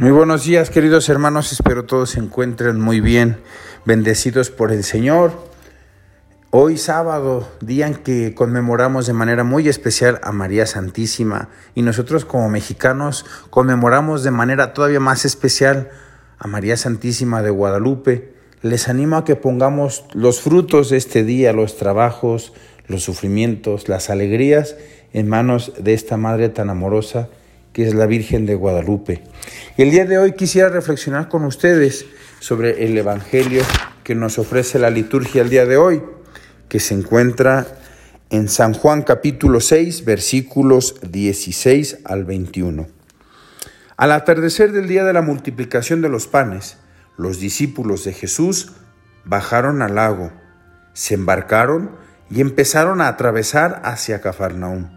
Muy buenos días queridos hermanos, espero todos se encuentren muy bien, bendecidos por el Señor. Hoy sábado, día en que conmemoramos de manera muy especial a María Santísima y nosotros como mexicanos conmemoramos de manera todavía más especial a María Santísima de Guadalupe. Les animo a que pongamos los frutos de este día, los trabajos, los sufrimientos, las alegrías en manos de esta Madre tan amorosa que es la Virgen de Guadalupe. Y el día de hoy quisiera reflexionar con ustedes sobre el Evangelio que nos ofrece la liturgia el día de hoy, que se encuentra en San Juan capítulo 6, versículos 16 al 21. Al atardecer del día de la multiplicación de los panes, los discípulos de Jesús bajaron al lago, se embarcaron y empezaron a atravesar hacia Cafarnaúm.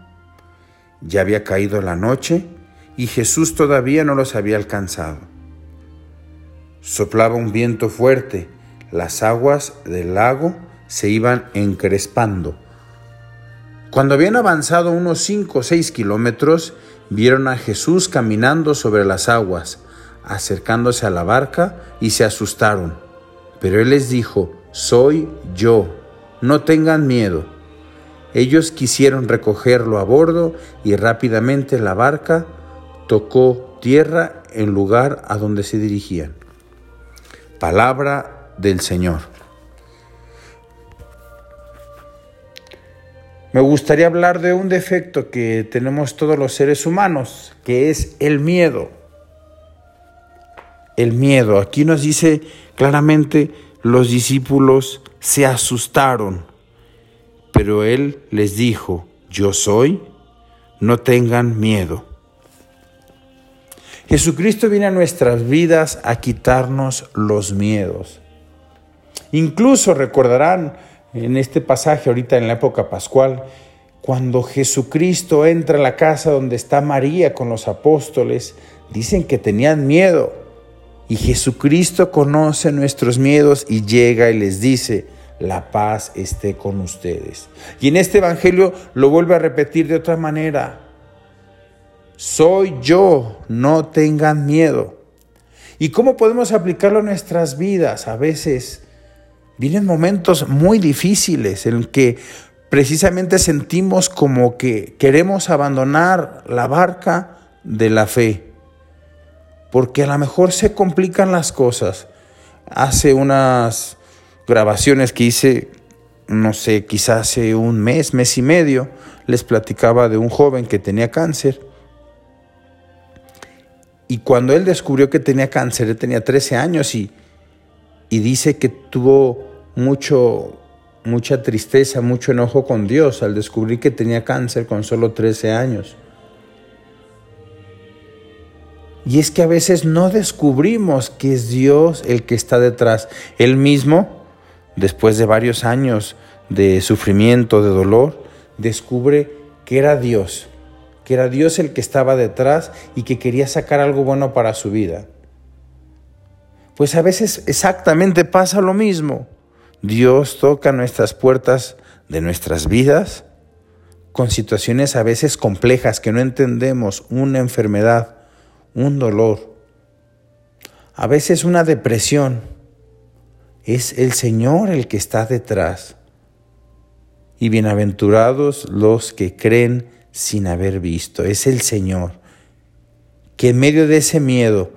Ya había caído la noche y Jesús todavía no los había alcanzado. Soplaba un viento fuerte, las aguas del lago se iban encrespando. Cuando habían avanzado unos cinco o seis kilómetros, vieron a Jesús caminando sobre las aguas, acercándose a la barca y se asustaron. Pero él les dijo, soy yo, no tengan miedo. Ellos quisieron recogerlo a bordo y rápidamente la barca tocó tierra en lugar a donde se dirigían. Palabra del Señor. Me gustaría hablar de un defecto que tenemos todos los seres humanos, que es el miedo. El miedo. Aquí nos dice claramente, los discípulos se asustaron, pero Él les dijo, yo soy, no tengan miedo. Jesucristo viene a nuestras vidas a quitarnos los miedos. Incluso recordarán en este pasaje ahorita en la época pascual, cuando Jesucristo entra a la casa donde está María con los apóstoles, dicen que tenían miedo. Y Jesucristo conoce nuestros miedos y llega y les dice, la paz esté con ustedes. Y en este Evangelio lo vuelve a repetir de otra manera soy yo, no tengan miedo. ¿Y cómo podemos aplicarlo en nuestras vidas? A veces vienen momentos muy difíciles en que precisamente sentimos como que queremos abandonar la barca de la fe, porque a lo mejor se complican las cosas. Hace unas grabaciones que hice, no sé, quizás hace un mes, mes y medio, les platicaba de un joven que tenía cáncer y cuando él descubrió que tenía cáncer, él tenía 13 años y, y dice que tuvo mucho, mucha tristeza, mucho enojo con Dios al descubrir que tenía cáncer con solo 13 años. Y es que a veces no descubrimos que es Dios el que está detrás. Él mismo, después de varios años de sufrimiento, de dolor, descubre que era Dios que era Dios el que estaba detrás y que quería sacar algo bueno para su vida. Pues a veces exactamente pasa lo mismo. Dios toca nuestras puertas de nuestras vidas con situaciones a veces complejas que no entendemos, una enfermedad, un dolor, a veces una depresión. Es el Señor el que está detrás. Y bienaventurados los que creen sin haber visto. Es el Señor que en medio de ese miedo,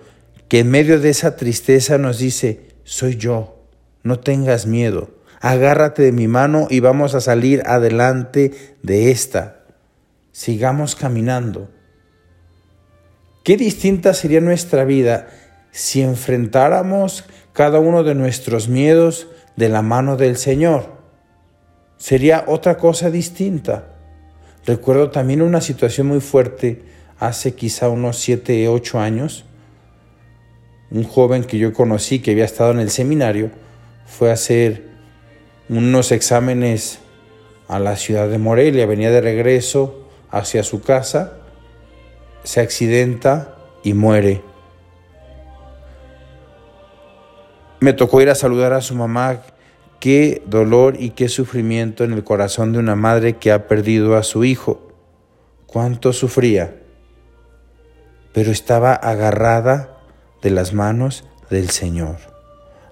que en medio de esa tristeza nos dice, soy yo, no tengas miedo, agárrate de mi mano y vamos a salir adelante de esta. Sigamos caminando. Qué distinta sería nuestra vida si enfrentáramos cada uno de nuestros miedos de la mano del Señor. Sería otra cosa distinta. Recuerdo también una situación muy fuerte hace quizá unos 7, 8 años. Un joven que yo conocí que había estado en el seminario fue a hacer unos exámenes a la ciudad de Morelia, venía de regreso hacia su casa, se accidenta y muere. Me tocó ir a saludar a su mamá Qué dolor y qué sufrimiento en el corazón de una madre que ha perdido a su hijo. Cuánto sufría, pero estaba agarrada de las manos del Señor,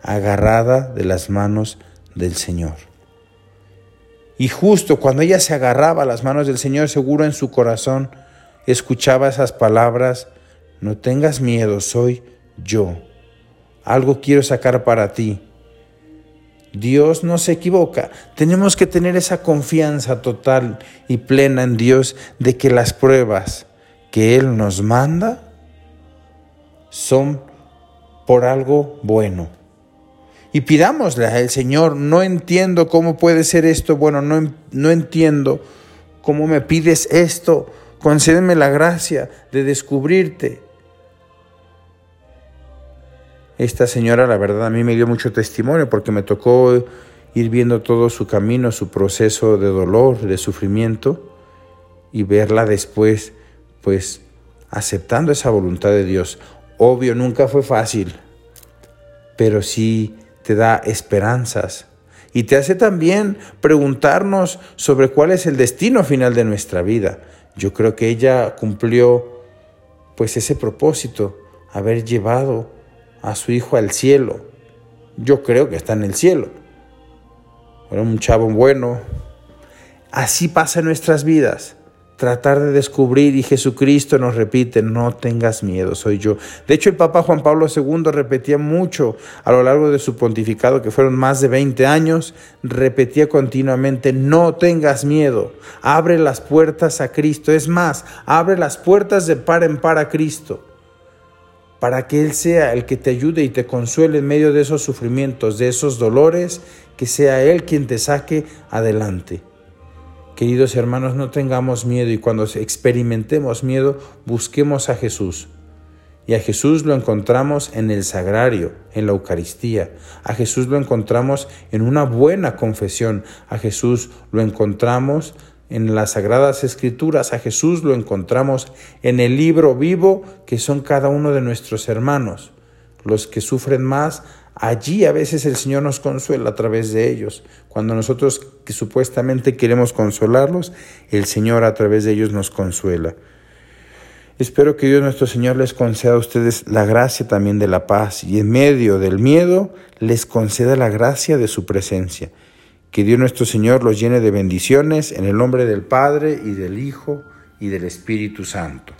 agarrada de las manos del Señor. Y justo cuando ella se agarraba a las manos del Señor, seguro en su corazón, escuchaba esas palabras, no tengas miedo, soy yo. Algo quiero sacar para ti. Dios no se equivoca. Tenemos que tener esa confianza total y plena en Dios de que las pruebas que Él nos manda son por algo bueno. Y pidámosle al Señor, no entiendo cómo puede ser esto, bueno, no, no entiendo cómo me pides esto, concédeme la gracia de descubrirte. Esta señora, la verdad, a mí me dio mucho testimonio porque me tocó ir viendo todo su camino, su proceso de dolor, de sufrimiento, y verla después, pues, aceptando esa voluntad de Dios. Obvio, nunca fue fácil, pero sí te da esperanzas y te hace también preguntarnos sobre cuál es el destino final de nuestra vida. Yo creo que ella cumplió pues ese propósito, haber llevado a su hijo al cielo. Yo creo que está en el cielo. Era un chavo bueno. Así pasa en nuestras vidas tratar de descubrir y Jesucristo nos repite, no tengas miedo, soy yo. De hecho, el Papa Juan Pablo II repetía mucho a lo largo de su pontificado, que fueron más de 20 años, repetía continuamente, no tengas miedo, abre las puertas a Cristo. Es más, abre las puertas de par en par a Cristo, para que Él sea el que te ayude y te consuele en medio de esos sufrimientos, de esos dolores, que sea Él quien te saque adelante. Queridos hermanos, no tengamos miedo y cuando experimentemos miedo, busquemos a Jesús. Y a Jesús lo encontramos en el sagrario, en la Eucaristía. A Jesús lo encontramos en una buena confesión. A Jesús lo encontramos en las sagradas escrituras. A Jesús lo encontramos en el libro vivo que son cada uno de nuestros hermanos. Los que sufren más, Allí a veces el Señor nos consuela a través de ellos. Cuando nosotros que supuestamente queremos consolarlos, el Señor a través de ellos nos consuela. Espero que Dios nuestro Señor les conceda a ustedes la gracia también de la paz y en medio del miedo les conceda la gracia de su presencia. Que Dios nuestro Señor los llene de bendiciones en el nombre del Padre y del Hijo y del Espíritu Santo.